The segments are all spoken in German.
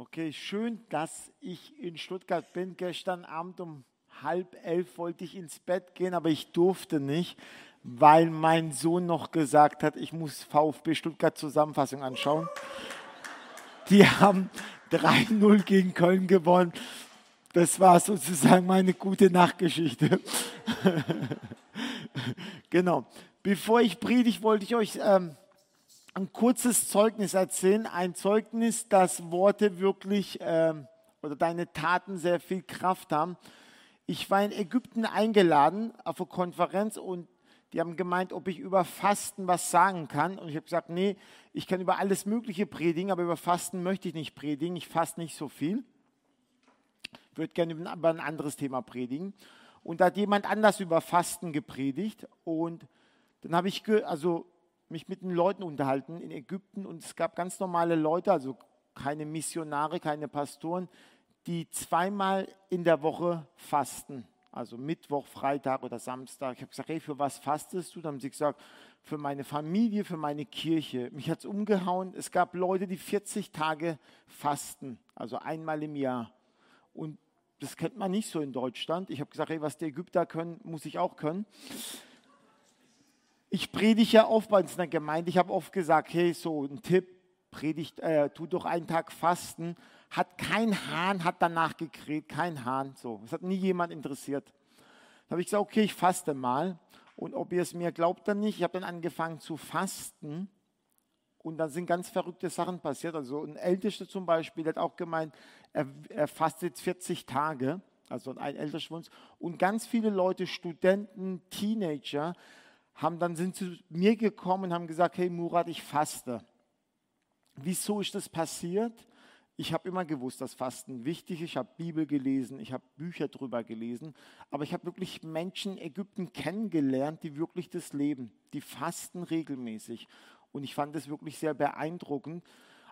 Okay, schön, dass ich in Stuttgart bin. Gestern Abend um halb elf wollte ich ins Bett gehen, aber ich durfte nicht, weil mein Sohn noch gesagt hat, ich muss VfB Stuttgart Zusammenfassung anschauen. Die haben 3-0 gegen Köln gewonnen. Das war sozusagen meine gute Nachtgeschichte. genau. Bevor ich predige, wollte ich euch ähm, ein kurzes Zeugnis erzählen. Ein Zeugnis, dass Worte wirklich äh, oder deine Taten sehr viel Kraft haben. Ich war in Ägypten eingeladen auf eine Konferenz und die haben gemeint, ob ich über Fasten was sagen kann. Und ich habe gesagt, nee, ich kann über alles Mögliche predigen, aber über Fasten möchte ich nicht predigen. Ich faste nicht so viel. Ich würde gerne über ein anderes Thema predigen. Und da hat jemand anders über Fasten gepredigt. Und dann habe ich, also mich mit den Leuten unterhalten in Ägypten und es gab ganz normale Leute, also keine Missionare, keine Pastoren, die zweimal in der Woche fasten. Also Mittwoch, Freitag oder Samstag. Ich habe gesagt, hey, für was fastest du? Dann haben sie gesagt, für meine Familie, für meine Kirche. Mich hat es umgehauen. Es gab Leute, die 40 Tage fasten, also einmal im Jahr. Und das kennt man nicht so in Deutschland. Ich habe gesagt, hey, was die Ägypter können, muss ich auch können ich predige ja oft bei uns in der Gemeinde. Ich habe oft gesagt, hey, so ein Tipp, predigt, äh, tu doch einen Tag Fasten. Hat kein Hahn hat danach gekriegt, kein Hahn. So, es hat nie jemand interessiert. Da habe ich gesagt, okay, ich faste mal. Und ob ihr es mir glaubt oder nicht, ich habe dann angefangen zu fasten. Und dann sind ganz verrückte Sachen passiert. Also ein Ältester zum Beispiel hat auch gemeint, er, er fastet 40 Tage, also ein Ältester Und ganz viele Leute, Studenten, Teenager, haben dann sind zu mir gekommen und haben gesagt, hey Murat, ich faste. Wieso ist das passiert? Ich habe immer gewusst, dass Fasten wichtig ist. Ich habe Bibel gelesen, ich habe Bücher darüber gelesen, aber ich habe wirklich Menschen in Ägypten kennengelernt, die wirklich das leben, die fasten regelmäßig. Und ich fand das wirklich sehr beeindruckend.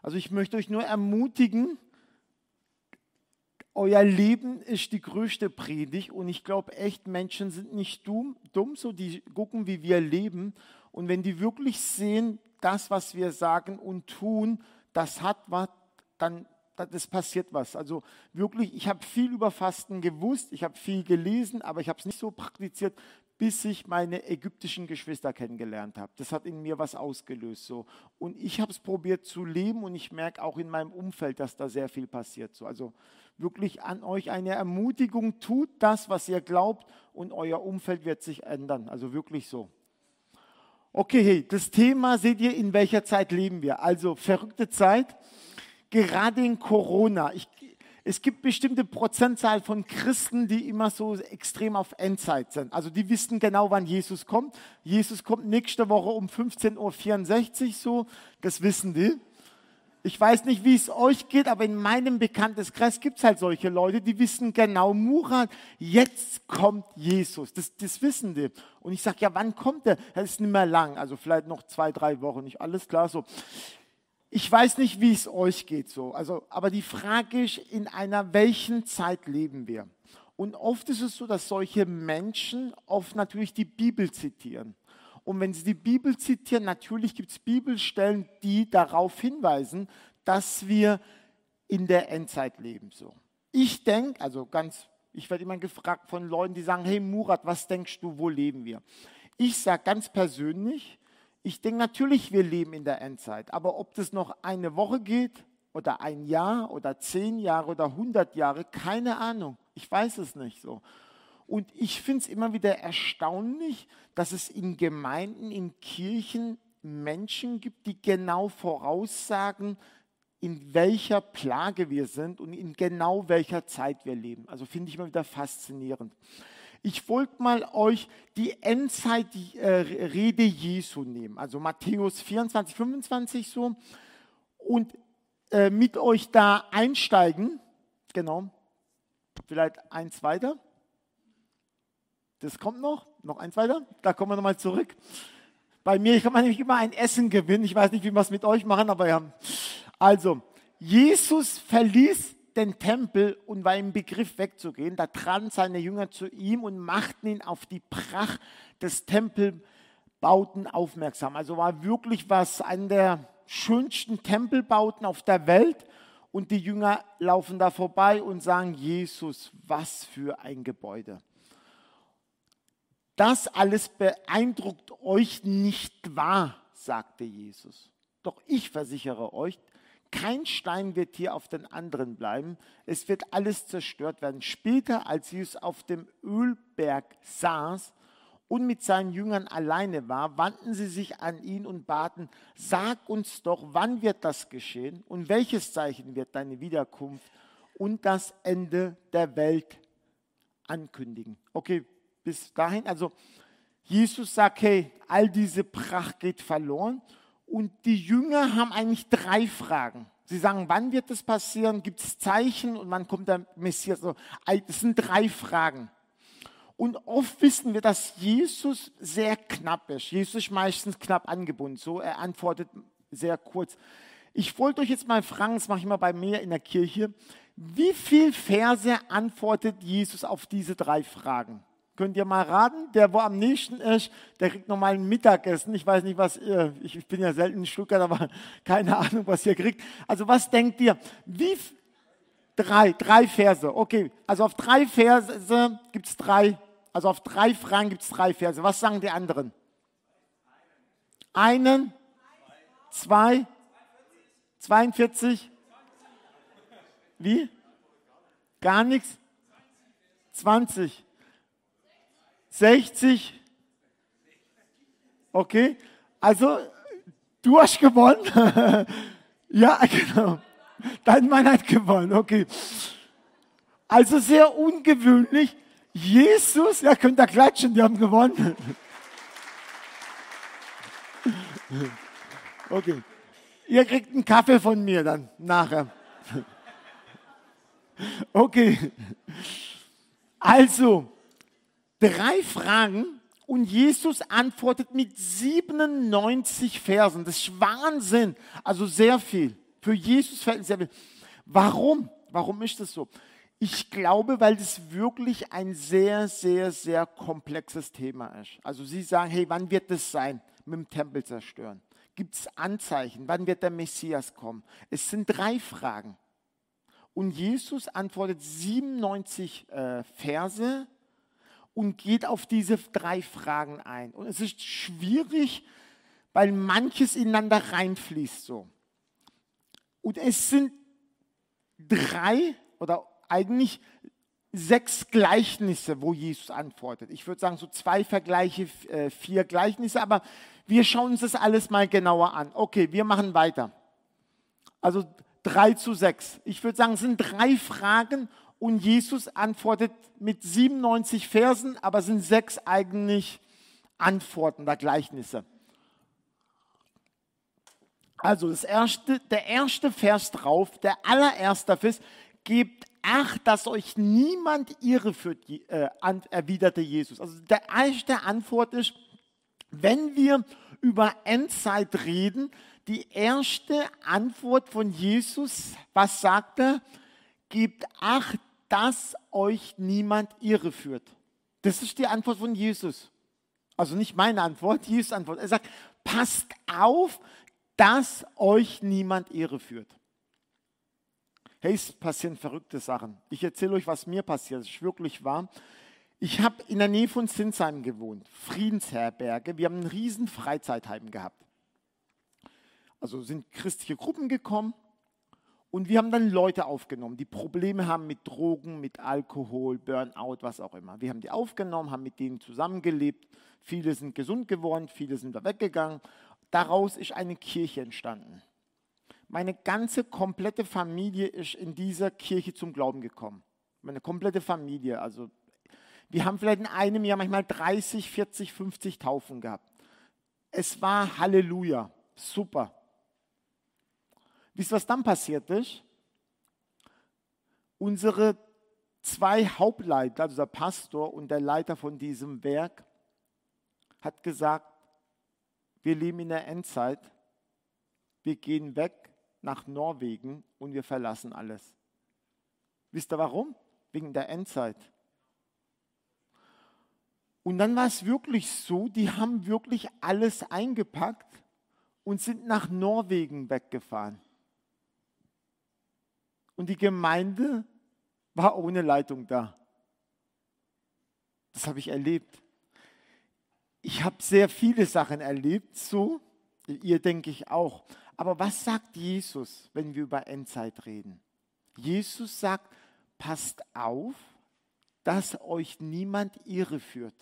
Also ich möchte euch nur ermutigen, euer Leben ist die größte Predigt und ich glaube echt, Menschen sind nicht dumm, dumm, so die gucken, wie wir leben und wenn die wirklich sehen, das, was wir sagen und tun, das hat was, dann das passiert was. Also wirklich, ich habe viel über Fasten gewusst, ich habe viel gelesen, aber ich habe es nicht so praktiziert, bis ich meine ägyptischen Geschwister kennengelernt habe. Das hat in mir was ausgelöst. So. Und ich habe es probiert zu leben und ich merke auch in meinem Umfeld, dass da sehr viel passiert. So. Also wirklich an euch eine Ermutigung, tut das, was ihr glaubt und euer Umfeld wird sich ändern. Also wirklich so. Okay, das Thema seht ihr, in welcher Zeit leben wir. Also verrückte Zeit gerade in Corona, ich, es gibt bestimmte Prozentzahl von Christen, die immer so extrem auf Endzeit sind. Also die wissen genau, wann Jesus kommt. Jesus kommt nächste Woche um 15.64 Uhr so, das wissen die. Ich weiß nicht, wie es euch geht, aber in meinem Bekannteskreis gibt es halt solche Leute, die wissen genau, Murat, jetzt kommt Jesus. Das, das wissen die. Und ich sage, ja, wann kommt er? Das ist nicht mehr lang, also vielleicht noch zwei, drei Wochen, nicht alles klar so. Ich weiß nicht, wie es euch geht so. Also, aber die Frage ist, in einer welchen Zeit leben wir? Und oft ist es so, dass solche Menschen oft natürlich die Bibel zitieren. Und wenn sie die Bibel zitieren, natürlich gibt es Bibelstellen, die darauf hinweisen, dass wir in der Endzeit leben. So. Ich denke, also ganz, ich werde immer gefragt von Leuten, die sagen, hey Murat, was denkst du, wo leben wir? Ich sage ganz persönlich, ich denke natürlich, wir leben in der Endzeit, aber ob das noch eine Woche geht oder ein Jahr oder zehn Jahre oder hundert Jahre, keine Ahnung. Ich weiß es nicht so. Und ich finde es immer wieder erstaunlich, dass es in Gemeinden, in Kirchen Menschen gibt, die genau voraussagen, in welcher Plage wir sind und in genau welcher Zeit wir leben. Also finde ich immer wieder faszinierend. Ich wollte mal euch die Endzeit-Rede Jesu nehmen, also Matthäus 24, 25 so, und äh, mit euch da einsteigen. Genau. Vielleicht eins weiter. Das kommt noch. Noch eins weiter. Da kommen wir nochmal zurück. Bei mir kann man nämlich immer ein Essen gewinnen. Ich weiß nicht, wie wir es mit euch machen, aber ja. Also, Jesus verließ den Tempel und war im Begriff wegzugehen. Da traten seine Jünger zu ihm und machten ihn auf die Pracht des Tempelbauten aufmerksam. Also war wirklich was, an der schönsten Tempelbauten auf der Welt. Und die Jünger laufen da vorbei und sagen, Jesus, was für ein Gebäude. Das alles beeindruckt euch nicht wahr, sagte Jesus. Doch ich versichere euch, kein Stein wird hier auf den anderen bleiben. Es wird alles zerstört werden. Später, als Jesus auf dem Ölberg saß und mit seinen Jüngern alleine war, wandten sie sich an ihn und baten, sag uns doch, wann wird das geschehen und welches Zeichen wird deine Wiederkunft und das Ende der Welt ankündigen. Okay, bis dahin. Also Jesus sagt, hey, all diese Pracht geht verloren und die Jünger haben eigentlich drei Fragen. Sie sagen, wann wird das passieren? Gibt es Zeichen? Und wann kommt der Messias? Das sind drei Fragen. Und oft wissen wir, dass Jesus sehr knapp ist. Jesus ist meistens knapp angebunden. So, er antwortet sehr kurz. Ich wollte euch jetzt mal fragen, das mache ich mal bei mir in der Kirche. Wie viele Verse antwortet Jesus auf diese drei Fragen? Könnt ihr mal raten? Der, wo am nächsten ist, der kriegt nochmal ein Mittagessen. Ich weiß nicht, was ihr, ich bin ja selten in Stuttgart, aber keine Ahnung, was ihr kriegt. Also was denkt ihr? Wie, drei, drei Verse. Okay, also auf drei Verse gibt es drei, also auf drei Fragen gibt es drei Verse. Was sagen die anderen? Einen, zwei, 42, wie? Gar nichts? 20. 60. Okay, also du hast gewonnen. ja, genau. Dein Mann hat gewonnen. Okay. Also sehr ungewöhnlich. Jesus, ja, könnt ihr klatschen, die haben gewonnen. Okay. Ihr kriegt einen Kaffee von mir dann nachher. Okay. Also, drei Fragen und Jesus antwortet mit 97 Versen. Das ist Wahnsinn. Also sehr viel. Für Jesus fällt sehr viel. Warum? Warum ist das so? Ich glaube, weil das wirklich ein sehr, sehr, sehr komplexes Thema ist. Also Sie sagen, hey, wann wird das sein mit dem Tempel zerstören? Gibt es Anzeichen? Wann wird der Messias kommen? Es sind drei Fragen. Und Jesus antwortet 97 äh, Verse und geht auf diese drei Fragen ein. Und es ist schwierig, weil manches ineinander reinfließt so. Und es sind drei oder eigentlich sechs Gleichnisse, wo Jesus antwortet. Ich würde sagen, so zwei Vergleiche, äh, vier Gleichnisse, aber wir schauen uns das alles mal genauer an. Okay, wir machen weiter. Also drei zu sechs. Ich würde sagen, es sind drei Fragen und Jesus antwortet mit 97 Versen, aber sind sechs eigentlich Antworten der Gleichnisse. Also das erste, der erste Vers drauf, der allererste Vers, gebt Acht, dass euch niemand irreführt, äh, erwiderte Jesus. Also der erste Antwort ist, wenn wir über Endzeit reden, die erste Antwort von Jesus, was sagt er? Gebt Acht, dass euch niemand irreführt. Das ist die Antwort von Jesus. Also nicht meine Antwort, Jesus Antwort. Er sagt, passt auf, dass euch niemand irreführt. Hey, es passieren verrückte Sachen. Ich erzähle euch, was mir passiert ist. wirklich wahr. Ich habe in der Nähe von Sinsheim gewohnt, Friedensherberge. Wir haben ein riesen Freizeitheim gehabt. Also sind christliche Gruppen gekommen und wir haben dann Leute aufgenommen, die Probleme haben mit Drogen, mit Alkohol, Burnout, was auch immer. Wir haben die aufgenommen, haben mit denen zusammengelebt. Viele sind gesund geworden, viele sind da weggegangen. Daraus ist eine Kirche entstanden. Meine ganze komplette Familie ist in dieser Kirche zum Glauben gekommen. Meine komplette Familie. Also wir haben vielleicht in einem Jahr manchmal 30, 40, 50 Taufen gehabt. Es war Halleluja. Super. Wisst ihr, was dann passiert ist? Unsere zwei Hauptleiter, also der Pastor und der Leiter von diesem Werk, hat gesagt, wir leben in der Endzeit, wir gehen weg nach Norwegen und wir verlassen alles. Wisst ihr warum? Wegen der Endzeit. Und dann war es wirklich so, die haben wirklich alles eingepackt und sind nach Norwegen weggefahren. Und die Gemeinde war ohne Leitung da. Das habe ich erlebt. Ich habe sehr viele Sachen erlebt, so, ihr denke ich auch. Aber was sagt Jesus, wenn wir über Endzeit reden? Jesus sagt, passt auf, dass euch niemand irreführt.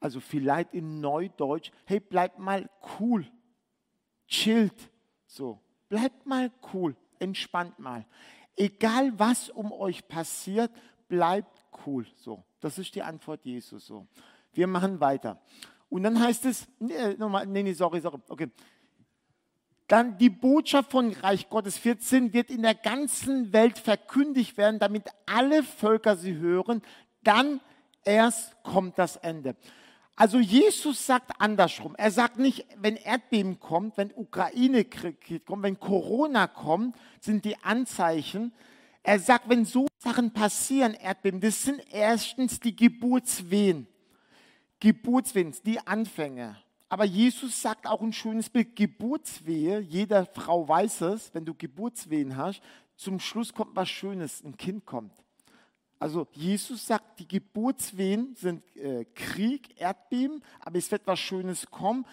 Also vielleicht in Neudeutsch, hey, bleibt mal cool, chillt, so, bleibt mal cool, entspannt mal. Egal was um euch passiert, bleibt cool, so. Das ist die Antwort Jesus, so. Wir machen weiter. Und dann heißt es, nee, nochmal, nee, nee, sorry, sorry, okay. Dann die Botschaft von Reich Gottes 14 wird in der ganzen Welt verkündigt werden, damit alle Völker sie hören. Dann erst kommt das Ende. Also Jesus sagt andersrum. Er sagt nicht, wenn Erdbeben kommt, wenn Ukraine-Krieg kommt, wenn Corona kommt, sind die Anzeichen. Er sagt, wenn so Sachen passieren, Erdbeben, das sind erstens die Geburtswehen. Geburtswehen, die Anfänge. Aber Jesus sagt auch ein schönes Bild, Geburtswehe, jeder Frau weiß es, wenn du Geburtswehen hast, zum Schluss kommt was Schönes, ein Kind kommt. Also Jesus sagt, die Geburtswehen sind äh, Krieg, Erdbeben, aber es wird was Schönes kommen.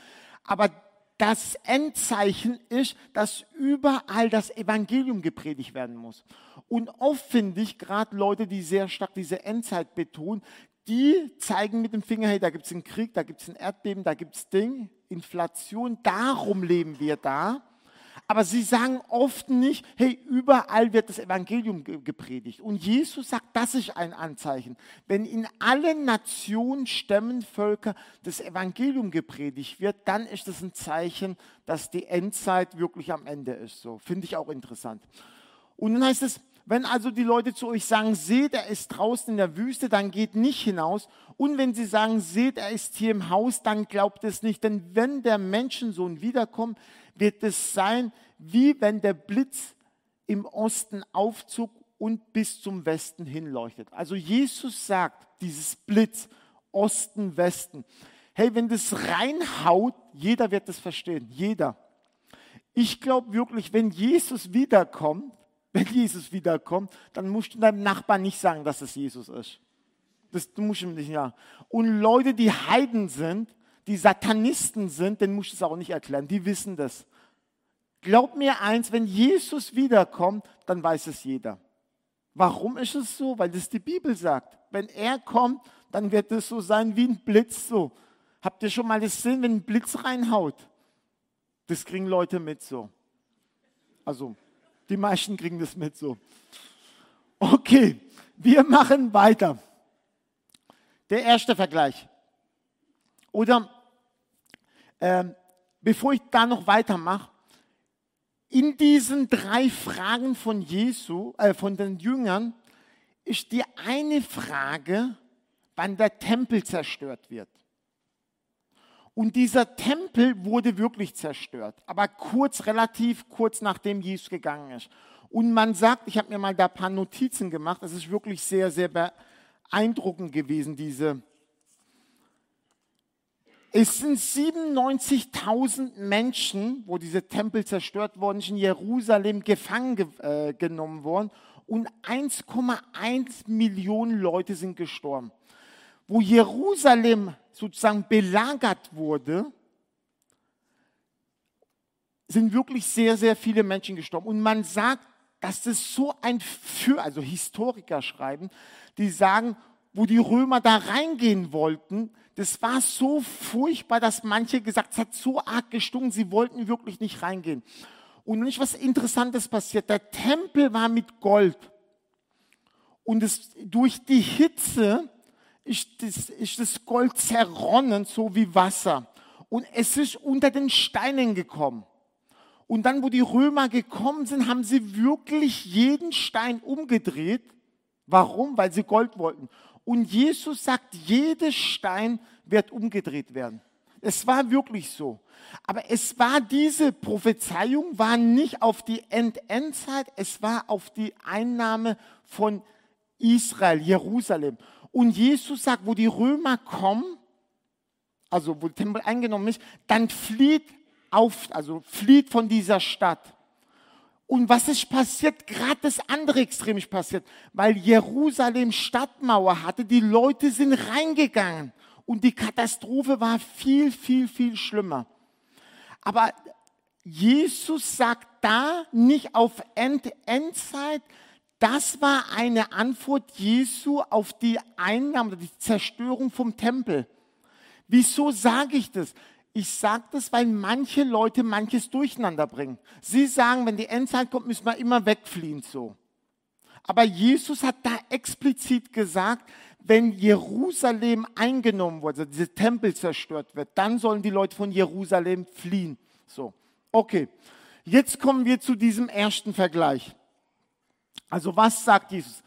Aber das Endzeichen ist, dass überall das Evangelium gepredigt werden muss. Und oft finde ich gerade Leute, die sehr stark diese Endzeit betonen, die zeigen mit dem Finger, hey, da gibt es einen Krieg, da gibt es ein Erdbeben, da gibt es Ding, Inflation, darum leben wir da. Aber sie sagen oft nicht, hey, überall wird das Evangelium gepredigt. Und Jesus sagt, das ist ein Anzeichen. Wenn in allen Nationen, Stämmen, Völker das Evangelium gepredigt wird, dann ist das ein Zeichen, dass die Endzeit wirklich am Ende ist. So finde ich auch interessant. Und dann heißt es, wenn also die Leute zu euch sagen, seht, er ist draußen in der Wüste, dann geht nicht hinaus. Und wenn sie sagen, seht, er ist hier im Haus, dann glaubt es nicht. Denn wenn der Menschensohn wiederkommt, wird es sein, wie wenn der Blitz im Osten aufzog und bis zum Westen hinleuchtet. Also Jesus sagt, dieses Blitz, Osten, Westen. Hey, wenn das reinhaut, jeder wird das verstehen. Jeder. Ich glaube wirklich, wenn Jesus wiederkommt, wenn Jesus wiederkommt, dann musst du deinem Nachbarn nicht sagen, dass es Jesus ist. Das du musst ihm nicht sagen. Und Leute, die Heiden sind, die Satanisten sind, denen musst du es auch nicht erklären. Die wissen das. Glaub mir eins, wenn Jesus wiederkommt, dann weiß es jeder. Warum ist es so? Weil das die Bibel sagt. Wenn er kommt, dann wird es so sein wie ein Blitz. So. Habt ihr schon mal das gesehen, wenn ein Blitz reinhaut? Das kriegen Leute mit so. Also die meisten kriegen das mit so. Okay, wir machen weiter. Der erste Vergleich. Oder äh, bevor ich da noch weitermache, in diesen drei Fragen von Jesu, äh, von den Jüngern, ist die eine Frage, wann der Tempel zerstört wird. Und dieser Tempel wurde wirklich zerstört, aber kurz, relativ kurz nachdem Jesus gegangen ist. Und man sagt, ich habe mir mal da ein paar Notizen gemacht, es ist wirklich sehr, sehr beeindruckend gewesen, diese. Es sind 97.000 Menschen, wo diese Tempel zerstört worden ist, in Jerusalem gefangen ge äh, genommen worden und 1,1 Millionen Leute sind gestorben wo Jerusalem sozusagen belagert wurde, sind wirklich sehr, sehr viele Menschen gestorben. Und man sagt, dass das so ein für, also Historiker schreiben, die sagen, wo die Römer da reingehen wollten, das war so furchtbar, dass manche gesagt, es hat so arg gestunken, sie wollten wirklich nicht reingehen. Und nicht was Interessantes passiert. Der Tempel war mit Gold. Und es, durch die Hitze ist das, ist das Gold zerronnen, so wie Wasser. Und es ist unter den Steinen gekommen. Und dann, wo die Römer gekommen sind, haben sie wirklich jeden Stein umgedreht. Warum? Weil sie Gold wollten. Und Jesus sagt, jeder Stein wird umgedreht werden. Es war wirklich so. Aber es war diese Prophezeiung, war nicht auf die End-Endzeit, es war auf die Einnahme von Israel, Jerusalem. Und Jesus sagt, wo die Römer kommen, also wo der Tempel eingenommen ist, dann flieht auf, also flieht von dieser Stadt. Und was ist passiert? Gerade das andere Extrem ist passiert, weil Jerusalem Stadtmauer hatte, die Leute sind reingegangen und die Katastrophe war viel, viel, viel schlimmer. Aber Jesus sagt da nicht auf End Endzeit, das war eine Antwort Jesu auf die Einnahme, die Zerstörung vom Tempel. Wieso sage ich das? Ich sage das, weil manche Leute manches durcheinander bringen. Sie sagen, wenn die Endzeit kommt, müssen wir immer wegfliehen so. Aber Jesus hat da explizit gesagt, wenn Jerusalem eingenommen wurde, also dieser Tempel zerstört wird, dann sollen die Leute von Jerusalem fliehen. So, okay. Jetzt kommen wir zu diesem ersten Vergleich. Also was sagt Jesus?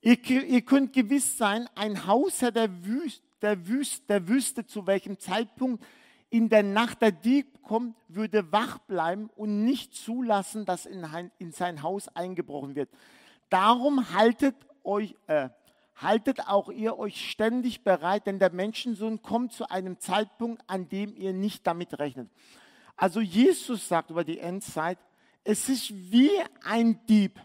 Ihr, ihr könnt gewiss sein, ein Hausherr der Wüste, der, Wüste, der Wüste, zu welchem Zeitpunkt in der Nacht der Dieb kommt, würde wach bleiben und nicht zulassen, dass in, in sein Haus eingebrochen wird. Darum haltet euch, äh, haltet auch ihr euch ständig bereit, denn der Menschensohn kommt zu einem Zeitpunkt, an dem ihr nicht damit rechnet. Also Jesus sagt über die Endzeit, es ist wie ein Dieb.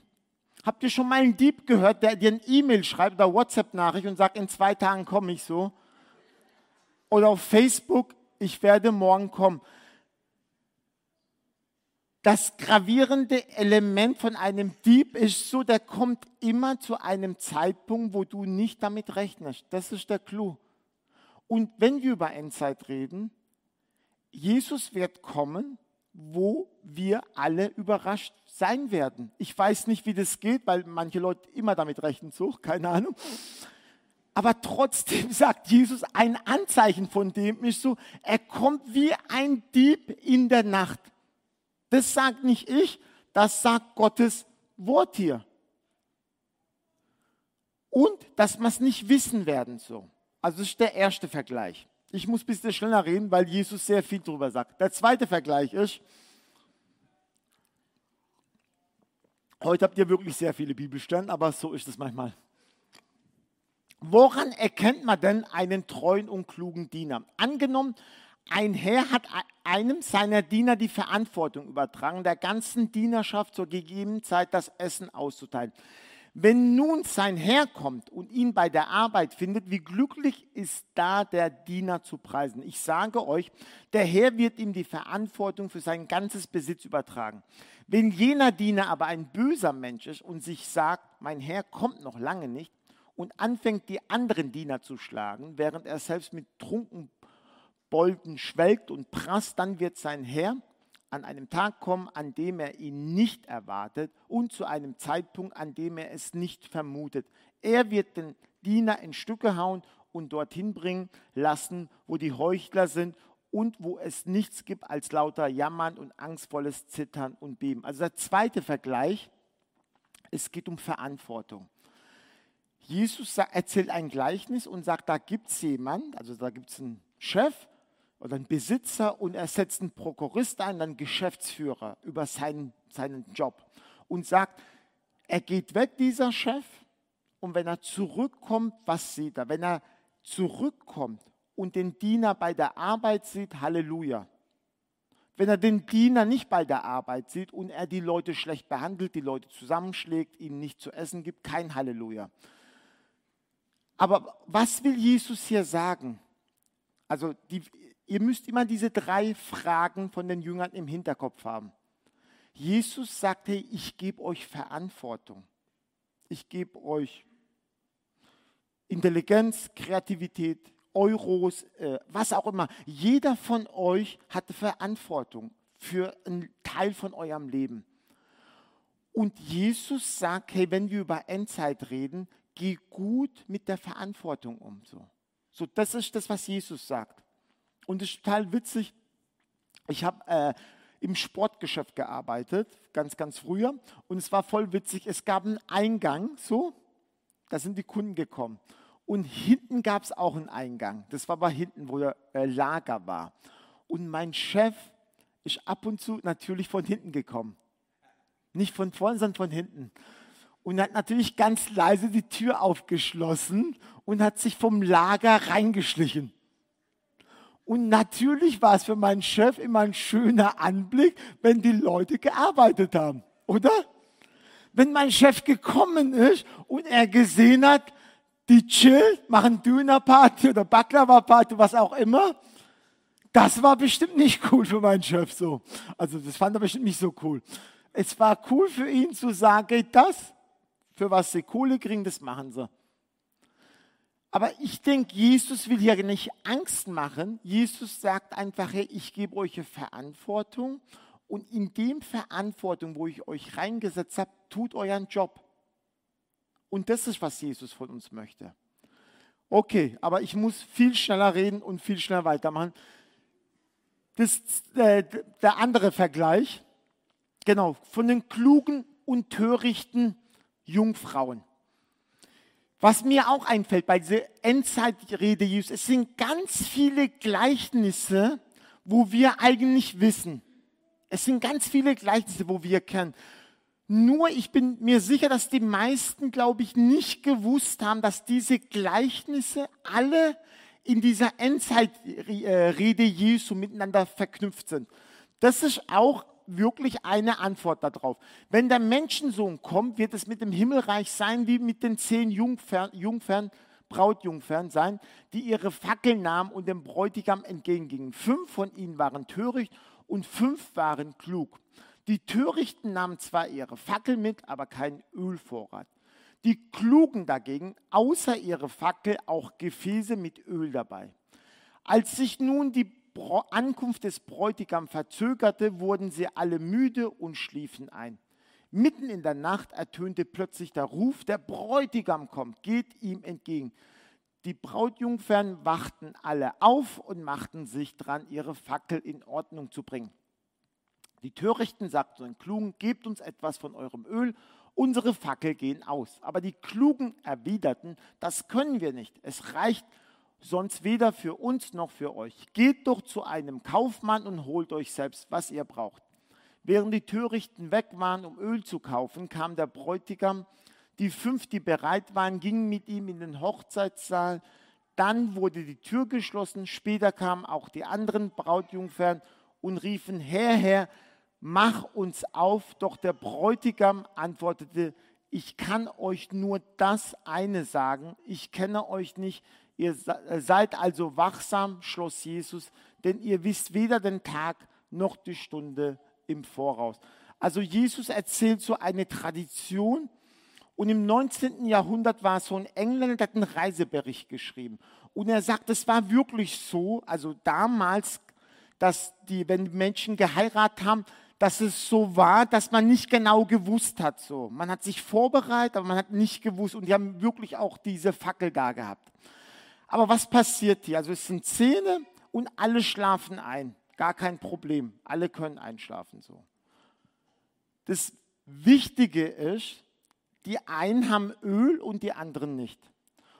Habt ihr schon mal einen Dieb gehört, der dir ein E-Mail schreibt oder WhatsApp-Nachricht und sagt, in zwei Tagen komme ich so? Oder auf Facebook, ich werde morgen kommen. Das gravierende Element von einem Dieb ist so, der kommt immer zu einem Zeitpunkt, wo du nicht damit rechnest. Das ist der Clou. Und wenn wir über Endzeit reden, Jesus wird kommen, wo wir alle überrascht sein werden. Ich weiß nicht, wie das geht, weil manche Leute immer damit rechnen, so, keine Ahnung. Aber trotzdem sagt Jesus, ein Anzeichen von dem ist so, er kommt wie ein Dieb in der Nacht. Das sagt nicht ich, das sagt Gottes Wort hier. Und dass wir es nicht wissen werden so. Also das ist der erste Vergleich. Ich muss ein bisschen schneller reden, weil Jesus sehr viel darüber sagt. Der zweite Vergleich ist, heute habt ihr wirklich sehr viele Bibelstellen, aber so ist es manchmal. Woran erkennt man denn einen treuen und klugen Diener? Angenommen, ein Herr hat einem seiner Diener die Verantwortung übertragen, der ganzen Dienerschaft zur gegebenen Zeit das Essen auszuteilen. Wenn nun sein Herr kommt und ihn bei der Arbeit findet, wie glücklich ist da der Diener zu preisen. Ich sage euch, der Herr wird ihm die Verantwortung für sein ganzes Besitz übertragen. Wenn jener Diener aber ein böser Mensch ist und sich sagt, mein Herr kommt noch lange nicht, und anfängt, die anderen Diener zu schlagen, während er selbst mit Trunkenbolden schwelgt und prasst, dann wird sein Herr an einem Tag kommen, an dem er ihn nicht erwartet und zu einem Zeitpunkt, an dem er es nicht vermutet. Er wird den Diener in Stücke hauen und dorthin bringen lassen, wo die Heuchler sind und wo es nichts gibt als lauter Jammern und angstvolles Zittern und Beben. Also der zweite Vergleich, es geht um Verantwortung. Jesus erzählt ein Gleichnis und sagt, da gibt es jemanden, also da gibt es einen Chef oder einen Besitzer und er setzt einen Prokurist ein, einen Geschäftsführer über seinen, seinen Job und sagt, er geht weg, dieser Chef, und wenn er zurückkommt, was sieht er? Wenn er zurückkommt und den Diener bei der Arbeit sieht, Halleluja. Wenn er den Diener nicht bei der Arbeit sieht und er die Leute schlecht behandelt, die Leute zusammenschlägt, ihnen nicht zu essen gibt, kein Halleluja. Aber was will Jesus hier sagen? Also die, ihr müsst immer diese drei Fragen von den Jüngern im Hinterkopf haben. Jesus sagt, hey, ich gebe euch Verantwortung. Ich gebe euch Intelligenz, Kreativität, Euros, äh, was auch immer. Jeder von euch hatte Verantwortung für einen Teil von eurem Leben. Und Jesus sagt, hey, wenn wir über Endzeit reden, geh gut mit der Verantwortung um. So. so, das ist das, was Jesus sagt. Und es ist total witzig. Ich habe äh, im Sportgeschäft gearbeitet, ganz, ganz früher. Und es war voll witzig. Es gab einen Eingang, so, da sind die Kunden gekommen. Und hinten gab es auch einen Eingang. Das war aber hinten, wo der äh, Lager war. Und mein Chef ist ab und zu natürlich von hinten gekommen. Nicht von vorne, sondern von hinten und hat natürlich ganz leise die Tür aufgeschlossen und hat sich vom Lager reingeschlichen. Und natürlich war es für meinen Chef immer ein schöner Anblick, wenn die Leute gearbeitet haben. oder? Wenn mein Chef gekommen ist und er gesehen hat, die chill, machen Dönerparty oder Baklava-Party, was auch immer, das war bestimmt nicht cool für meinen Chef so. Also das fand er bestimmt nicht so cool. Es war cool für ihn zu sagen, das, für was sie Kohle kriegen, das machen sie. Aber ich denke, Jesus will hier nicht Angst machen. Jesus sagt einfach, hey, ich gebe euch Verantwortung und in dem Verantwortung, wo ich euch reingesetzt habe, tut euren Job. Und das ist, was Jesus von uns möchte. Okay, aber ich muss viel schneller reden und viel schneller weitermachen. Das, äh, der andere Vergleich, genau, von den klugen und törichten Jungfrauen. Was mir auch einfällt bei dieser Endzeitrede Jesus, es sind ganz viele Gleichnisse, wo wir eigentlich wissen. Es sind ganz viele Gleichnisse, wo wir kennen. Nur ich bin mir sicher, dass die meisten, glaube ich, nicht gewusst haben, dass diese Gleichnisse alle in dieser Endzeitrede Jesu miteinander verknüpft sind. Das ist auch wirklich eine Antwort darauf. Wenn der Menschensohn kommt, wird es mit dem Himmelreich sein wie mit den zehn Jungfern, Jungfern Brautjungfern sein, die ihre Fackeln nahmen und dem Bräutigam entgegengingen. Fünf von ihnen waren töricht und fünf waren klug. Die Törichten nahmen zwar ihre Fackel mit, aber keinen Ölvorrat. Die Klugen dagegen, außer ihre Fackel, auch Gefäße mit Öl dabei. Als sich nun die Ankunft des Bräutigams verzögerte, wurden sie alle müde und schliefen ein. Mitten in der Nacht ertönte plötzlich der Ruf, der Bräutigam kommt, geht ihm entgegen. Die Brautjungfern wachten alle auf und machten sich dran, ihre Fackel in Ordnung zu bringen. Die Törichten sagten den Klugen, gebt uns etwas von eurem Öl, unsere Fackel gehen aus. Aber die Klugen erwiderten, das können wir nicht, es reicht sonst weder für uns noch für euch. Geht doch zu einem Kaufmann und holt euch selbst, was ihr braucht. Während die Törichten weg waren, um Öl zu kaufen, kam der Bräutigam die fünf, die bereit waren, gingen mit ihm in den Hochzeitssaal. Dann wurde die Tür geschlossen. Später kamen auch die anderen Brautjungfern und riefen, Herr, Herr, mach uns auf. Doch der Bräutigam antwortete, ich kann euch nur das eine sagen, ich kenne euch nicht. Ihr seid also wachsam, schloss Jesus, denn ihr wisst weder den Tag noch die Stunde im Voraus. Also Jesus erzählt so eine Tradition, und im 19. Jahrhundert war so ein Engländer, der hat einen Reisebericht geschrieben. Und er sagt, es war wirklich so, also damals, dass die, wenn Menschen geheiratet haben, dass es so war, dass man nicht genau gewusst hat. So. Man hat sich vorbereitet, aber man hat nicht gewusst. Und die haben wirklich auch diese Fackel da gehabt. Aber was passiert hier? Also es sind Zähne und alle schlafen ein. Gar kein Problem. Alle können einschlafen so. Das Wichtige ist, die einen haben Öl und die anderen nicht.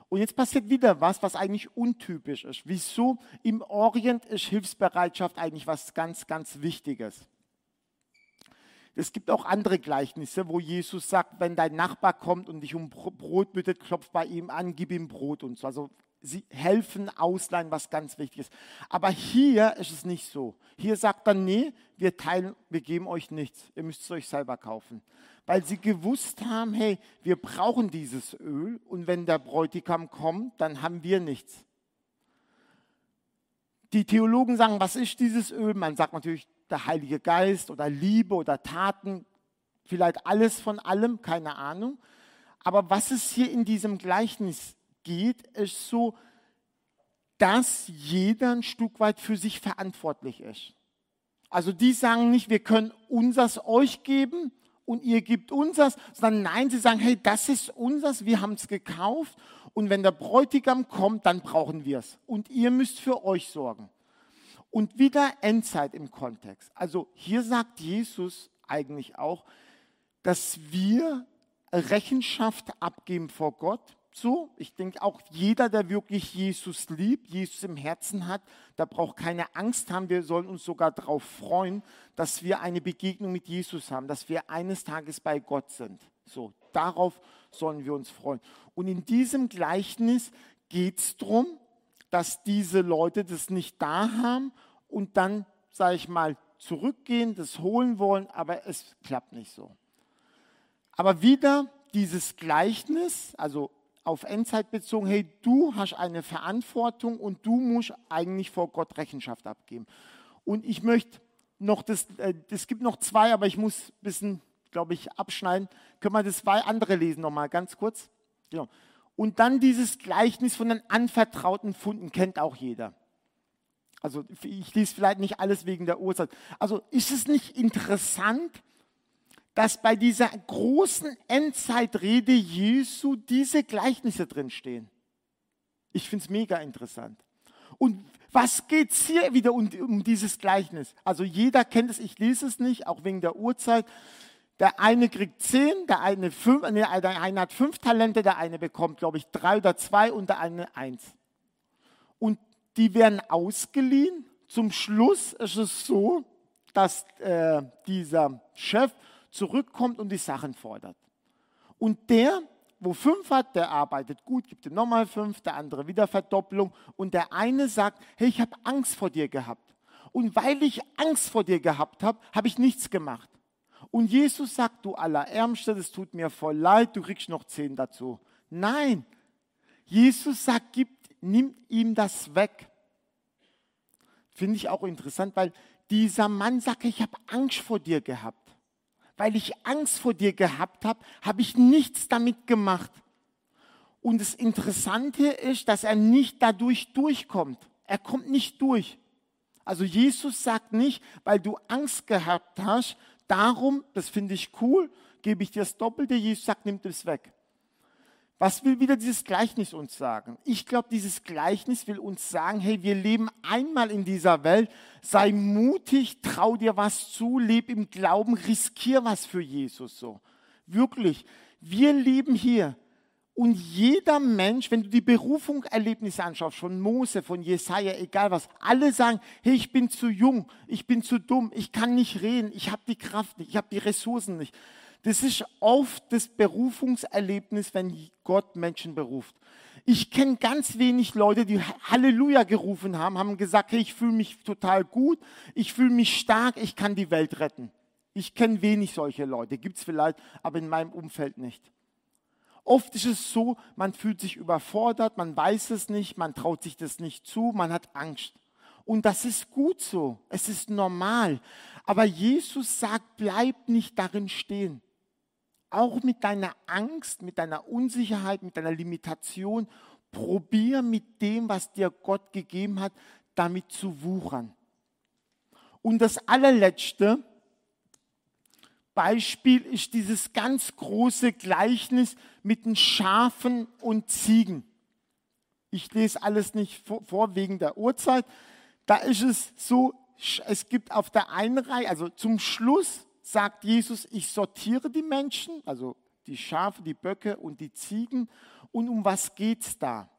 Und jetzt passiert wieder was, was eigentlich untypisch ist. Wieso? Im Orient ist Hilfsbereitschaft eigentlich was ganz, ganz Wichtiges. Es gibt auch andere Gleichnisse, wo Jesus sagt, wenn dein Nachbar kommt und dich um Brot bittet, klopf bei ihm an, gib ihm Brot und so. Also sie helfen, ausleihen, was ganz wichtig ist. Aber hier ist es nicht so. Hier sagt er, nee, wir teilen, wir geben euch nichts. Ihr müsst es euch selber kaufen weil sie gewusst haben, hey, wir brauchen dieses Öl und wenn der Bräutigam kommt, dann haben wir nichts. Die Theologen sagen, was ist dieses Öl? Man sagt natürlich der Heilige Geist oder Liebe oder Taten, vielleicht alles von allem, keine Ahnung. Aber was es hier in diesem Gleichnis geht, ist so, dass jeder ein Stück weit für sich verantwortlich ist. Also die sagen nicht, wir können unseres euch geben und ihr gebt uns das, sondern nein, sie sagen, hey, das ist unseres, wir haben es gekauft und wenn der Bräutigam kommt, dann brauchen wir es und ihr müsst für euch sorgen. Und wieder Endzeit im Kontext. Also hier sagt Jesus eigentlich auch, dass wir Rechenschaft abgeben vor Gott so. Ich denke auch jeder, der wirklich Jesus liebt, Jesus im Herzen hat, der braucht keine Angst haben. Wir sollen uns sogar darauf freuen, dass wir eine Begegnung mit Jesus haben, dass wir eines Tages bei Gott sind. So, darauf sollen wir uns freuen. Und in diesem Gleichnis geht es darum, dass diese Leute das nicht da haben und dann, sage ich mal, zurückgehen, das holen wollen, aber es klappt nicht so. Aber wieder dieses Gleichnis, also auf Endzeit bezogen, hey, du hast eine Verantwortung und du musst eigentlich vor Gott Rechenschaft abgeben. Und ich möchte noch, das, äh, es gibt noch zwei, aber ich muss ein bisschen, glaube ich, abschneiden. Können wir das zwei andere lesen nochmal, ganz kurz? Genau. Und dann dieses Gleichnis von den anvertrauten Funden kennt auch jeder. Also ich lese vielleicht nicht alles wegen der Uhrzeit. Also ist es nicht interessant, dass bei dieser großen Endzeitrede Jesu diese Gleichnisse drinstehen? Ich finde es mega interessant. Und was geht es hier wieder um, um dieses Gleichnis? Also jeder kennt es, ich lese es nicht, auch wegen der Uhrzeit. Der eine kriegt zehn, der eine, fünf, der eine hat fünf Talente, der eine bekommt, glaube ich, drei oder zwei und der eine eins. Und die werden ausgeliehen. Zum Schluss ist es so, dass äh, dieser Chef zurückkommt und die Sachen fordert. Und der, wo fünf hat, der arbeitet gut, gibt ihm nochmal fünf, der andere wieder Verdopplung. Und der eine sagt, hey, ich habe Angst vor dir gehabt. Und weil ich Angst vor dir gehabt habe, habe ich nichts gemacht. Und Jesus sagt, du Allerärmster, das tut mir voll leid, du kriegst noch zehn dazu. Nein, Jesus sagt, gib, nimm ihm das weg. Finde ich auch interessant, weil dieser Mann sagt, ich habe Angst vor dir gehabt. Weil ich Angst vor dir gehabt habe, habe ich nichts damit gemacht. Und das Interessante ist, dass er nicht dadurch durchkommt. Er kommt nicht durch. Also Jesus sagt nicht, weil du Angst gehabt hast, Darum, das finde ich cool, gebe ich dir das Doppelte. Jesus sagt, nimmt es weg. Was will wieder dieses Gleichnis uns sagen? Ich glaube, dieses Gleichnis will uns sagen, hey, wir leben einmal in dieser Welt, sei mutig, trau dir was zu, leb im Glauben, riskier was für Jesus so. Wirklich, wir leben hier. Und jeder Mensch, wenn du die Berufung-Erlebnisse anschaust, von Mose, von Jesaja, egal was, alle sagen, hey, ich bin zu jung, ich bin zu dumm, ich kann nicht reden, ich habe die Kraft nicht, ich habe die Ressourcen nicht. Das ist oft das Berufungserlebnis, wenn Gott Menschen beruft. Ich kenne ganz wenig Leute, die Halleluja gerufen haben, haben gesagt, hey, ich fühle mich total gut, ich fühle mich stark, ich kann die Welt retten. Ich kenne wenig solche Leute, gibt es vielleicht, aber in meinem Umfeld nicht. Oft ist es so, man fühlt sich überfordert, man weiß es nicht, man traut sich das nicht zu, man hat Angst. Und das ist gut so, es ist normal. Aber Jesus sagt, bleib nicht darin stehen. Auch mit deiner Angst, mit deiner Unsicherheit, mit deiner Limitation, probier mit dem, was dir Gott gegeben hat, damit zu wuchern. Und das allerletzte, Beispiel ist dieses ganz große Gleichnis mit den Schafen und Ziegen. Ich lese alles nicht vor, wegen der Uhrzeit. Da ist es so, es gibt auf der einen Reihe, also zum Schluss sagt Jesus, ich sortiere die Menschen, also die Schafe, die Böcke und die Ziegen. Und um was geht es da?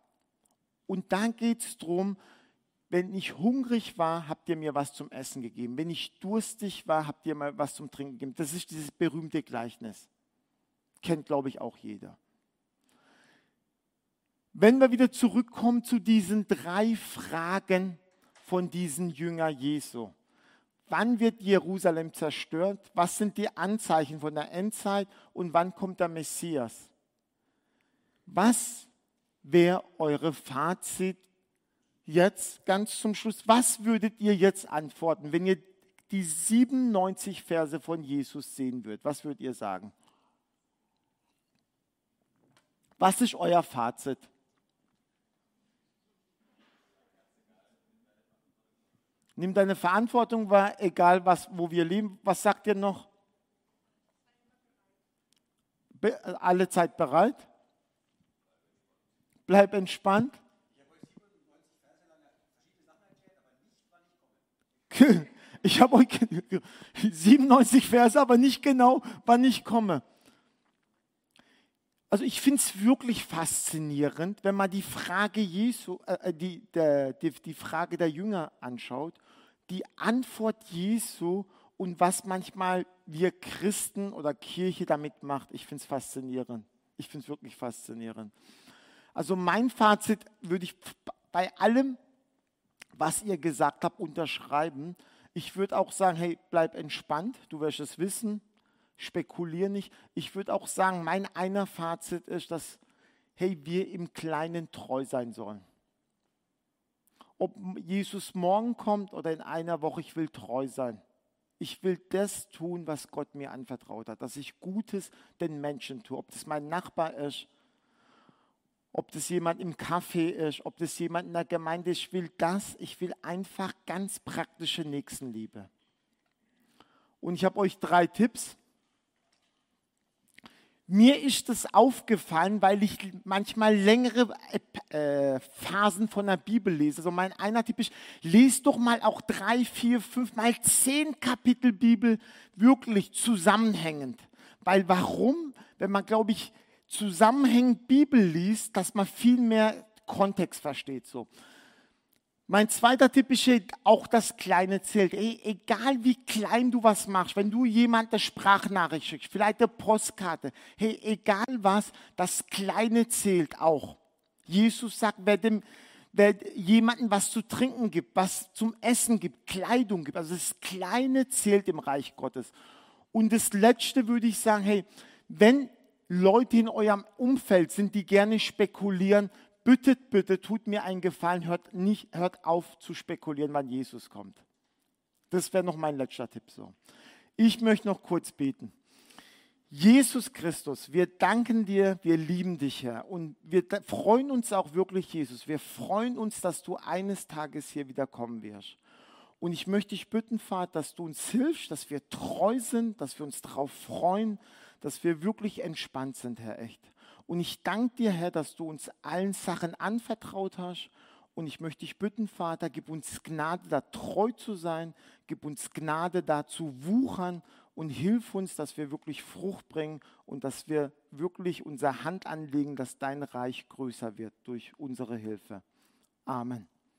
Und dann geht es darum, wenn ich hungrig war, habt ihr mir was zum Essen gegeben. Wenn ich durstig war, habt ihr mir was zum Trinken gegeben. Das ist dieses berühmte Gleichnis. Kennt, glaube ich, auch jeder. Wenn wir wieder zurückkommen zu diesen drei Fragen von diesen Jünger Jesu. Wann wird Jerusalem zerstört? Was sind die Anzeichen von der Endzeit? Und wann kommt der Messias? Was wäre eure Fazit jetzt ganz zum Schluss, was würdet ihr jetzt antworten, wenn ihr die 97 Verse von Jesus sehen würdet? Was würdet ihr sagen? Was ist euer Fazit? Nimm deine Verantwortung wahr, egal was, wo wir leben. Was sagt ihr noch? Be alle Zeit bereit? Bleib entspannt. Ich habe euch 97 Verse, aber nicht genau, wann ich komme. Also ich finde es wirklich faszinierend, wenn man die Frage Jesu, äh, äh, die, der, die, die Frage der Jünger anschaut, die Antwort Jesu und was manchmal wir Christen oder Kirche damit macht. Ich finde es faszinierend. Ich finde es wirklich faszinierend. Also mein Fazit würde ich bei allem was ihr gesagt habt, unterschreiben. Ich würde auch sagen, hey, bleib entspannt, du wirst es wissen. spekuliere nicht. Ich würde auch sagen, mein einer Fazit ist, dass, hey, wir im Kleinen treu sein sollen. Ob Jesus morgen kommt oder in einer Woche, ich will treu sein. Ich will das tun, was Gott mir anvertraut hat, dass ich Gutes den Menschen tue. Ob das mein Nachbar ist, ob das jemand im Café ist, ob das jemand in der Gemeinde ist. Ich will das, ich will einfach ganz praktische Nächstenliebe. Und ich habe euch drei Tipps. Mir ist das aufgefallen, weil ich manchmal längere äh, Phasen von der Bibel lese. Also mein einer Tipp ist, lest doch mal auch drei, vier, fünf, mal zehn Kapitel Bibel wirklich zusammenhängend. Weil warum? Wenn man, glaube ich, zusammenhängend Bibel liest, dass man viel mehr Kontext versteht. So. Mein zweiter Tipp ist auch das kleine Zelt. Ey, egal wie klein du was machst, wenn du jemand eine Sprachnachricht schickst, vielleicht eine Postkarte, hey, egal was, das kleine zählt auch. Jesus sagt, wer dem, wer jemandem was zu trinken gibt, was zum Essen gibt, Kleidung gibt, also das Kleine zählt im Reich Gottes. Und das Letzte würde ich sagen, hey, wenn Leute in eurem Umfeld sind, die gerne spekulieren, bittet, bitte, tut mir einen Gefallen, hört, nicht, hört auf zu spekulieren, wann Jesus kommt. Das wäre noch mein letzter Tipp so. Ich möchte noch kurz beten. Jesus Christus, wir danken dir, wir lieben dich, Herr. Und wir freuen uns auch wirklich, Jesus. Wir freuen uns, dass du eines Tages hier wieder kommen wirst. Und ich möchte dich bitten, Vater, dass du uns hilfst, dass wir treu sind, dass wir uns darauf freuen, dass wir wirklich entspannt sind, Herr, echt. Und ich danke dir, Herr, dass du uns allen Sachen anvertraut hast. Und ich möchte dich bitten, Vater, gib uns Gnade, da treu zu sein. Gib uns Gnade, da zu wuchern. Und hilf uns, dass wir wirklich Frucht bringen und dass wir wirklich unsere Hand anlegen, dass dein Reich größer wird durch unsere Hilfe. Amen.